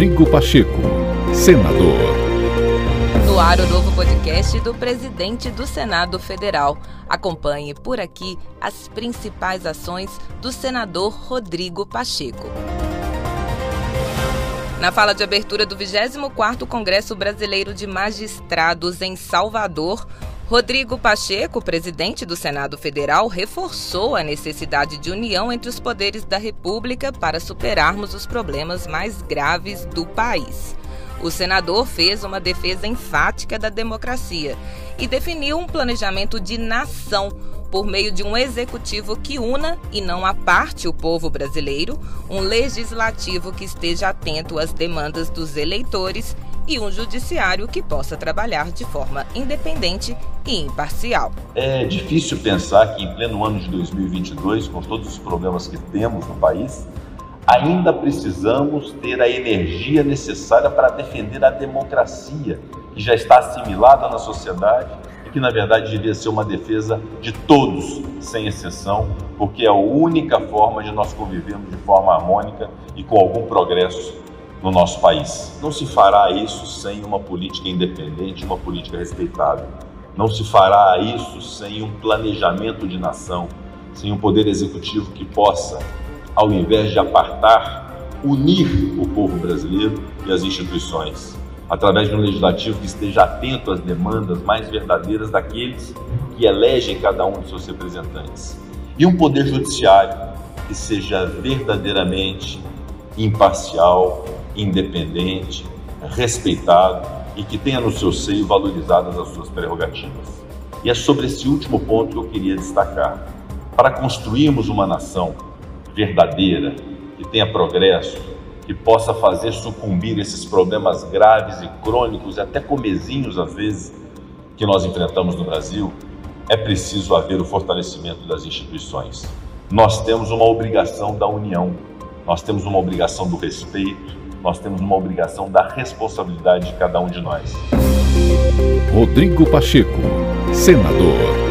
Rodrigo Pacheco, senador. No ar, o novo podcast do presidente do Senado Federal. Acompanhe por aqui as principais ações do senador Rodrigo Pacheco. Na fala de abertura do 24º Congresso Brasileiro de Magistrados em Salvador, Rodrigo Pacheco, presidente do Senado Federal, reforçou a necessidade de união entre os poderes da República para superarmos os problemas mais graves do país. O senador fez uma defesa enfática da democracia e definiu um planejamento de nação por meio de um executivo que una e não aparte o povo brasileiro, um legislativo que esteja atento às demandas dos eleitores e um judiciário que possa trabalhar de forma independente e imparcial. É difícil pensar que, em pleno ano de 2022, com todos os problemas que temos no país, ainda precisamos ter a energia necessária para defender a democracia, que já está assimilada na sociedade e que, na verdade, devia ser uma defesa de todos, sem exceção, porque é a única forma de nós convivermos de forma harmônica e com algum progresso no nosso país. Não se fará isso sem uma política independente, uma política respeitável. Não se fará isso sem um planejamento de nação, sem um poder executivo que possa, ao invés de apartar, unir o povo brasileiro e as instituições, através de um legislativo que esteja atento às demandas mais verdadeiras daqueles que elegem cada um de seus representantes. E um poder judiciário que seja verdadeiramente imparcial, independente, respeitado e que tenha no seu seio valorizadas as suas prerrogativas. E é sobre esse último ponto que eu queria destacar. Para construirmos uma nação verdadeira, que tenha progresso, que possa fazer sucumbir esses problemas graves e crônicos, e até comezinhos às vezes, que nós enfrentamos no Brasil, é preciso haver o fortalecimento das instituições. Nós temos uma obrigação da união, nós temos uma obrigação do respeito, nós temos uma obrigação da responsabilidade de cada um de nós. Rodrigo Pacheco, senador.